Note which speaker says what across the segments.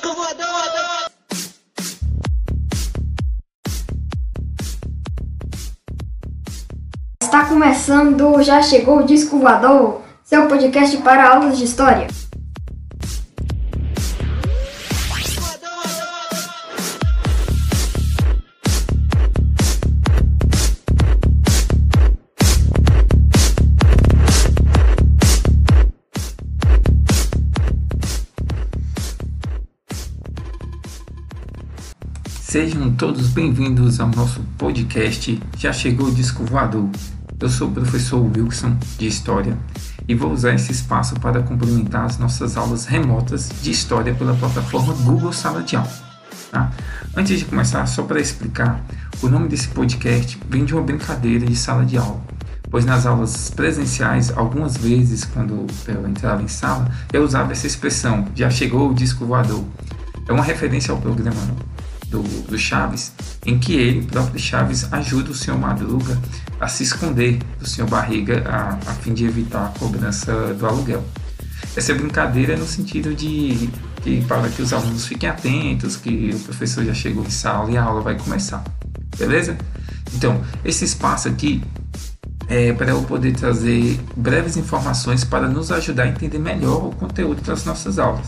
Speaker 1: disco voador! Está começando, já chegou o disco voador, seu podcast para aulas de história.
Speaker 2: Sejam todos bem-vindos ao nosso podcast Já Chegou o Disco Voador. Eu sou o professor Wilson de História e vou usar esse espaço para complementar as nossas aulas remotas de História pela plataforma Google Sala de Aula. Tá? Antes de começar, só para explicar, o nome desse podcast vem de uma brincadeira de sala de aula, pois nas aulas presenciais, algumas vezes, quando eu entrava em sala, eu usava essa expressão, já chegou o disco voador. É uma referência ao programa do, do Chaves, em que ele, próprio Chaves, ajuda o senhor Madruga a se esconder do senhor Barriga a, a fim de evitar a cobrança do aluguel. Essa brincadeira é no sentido de, de para que os alunos fiquem atentos, que o professor já chegou em sala e a aula vai começar. Beleza? Então, esse espaço aqui é para eu poder trazer breves informações para nos ajudar a entender melhor o conteúdo das nossas aulas.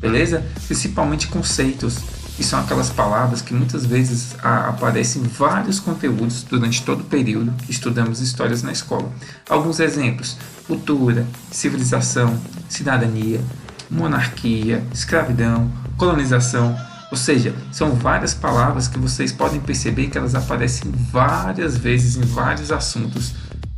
Speaker 2: Beleza? Principalmente conceitos que são aquelas palavras que muitas vezes aparecem em vários conteúdos durante todo o período que estudamos histórias na escola. Alguns exemplos: cultura, civilização, cidadania, monarquia, escravidão, colonização. Ou seja, são várias palavras que vocês podem perceber que elas aparecem várias vezes em vários assuntos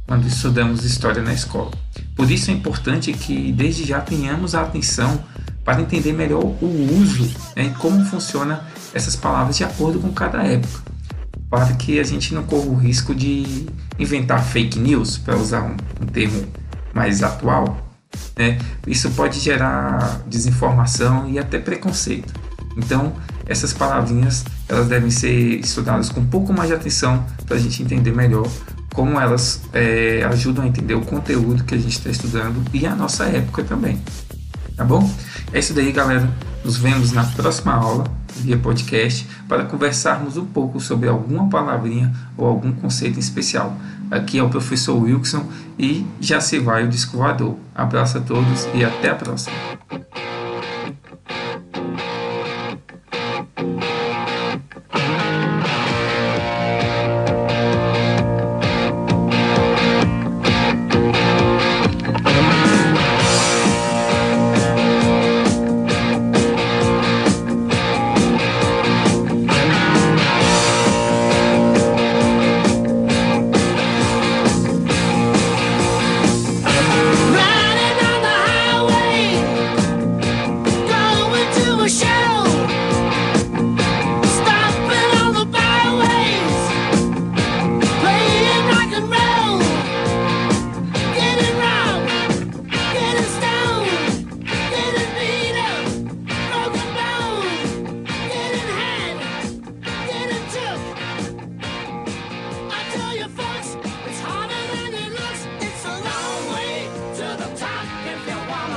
Speaker 2: quando estudamos história na escola. Por isso é importante que desde já tenhamos a atenção para entender melhor o uso né, e como funciona essas palavras de acordo com cada época, para que a gente não corra o risco de inventar fake news, para usar um, um termo mais atual. Né? Isso pode gerar desinformação e até preconceito. Então, essas palavrinhas elas devem ser estudadas com um pouco mais de atenção para a gente entender melhor como elas é, ajudam a entender o conteúdo que a gente está estudando e a nossa época também. Tá bom? É isso daí, galera. Nos vemos na próxima aula via podcast para conversarmos um pouco sobre alguma palavrinha ou algum conceito especial. Aqui é o professor Wilson e já se vai o disco Abraço a todos e até a próxima.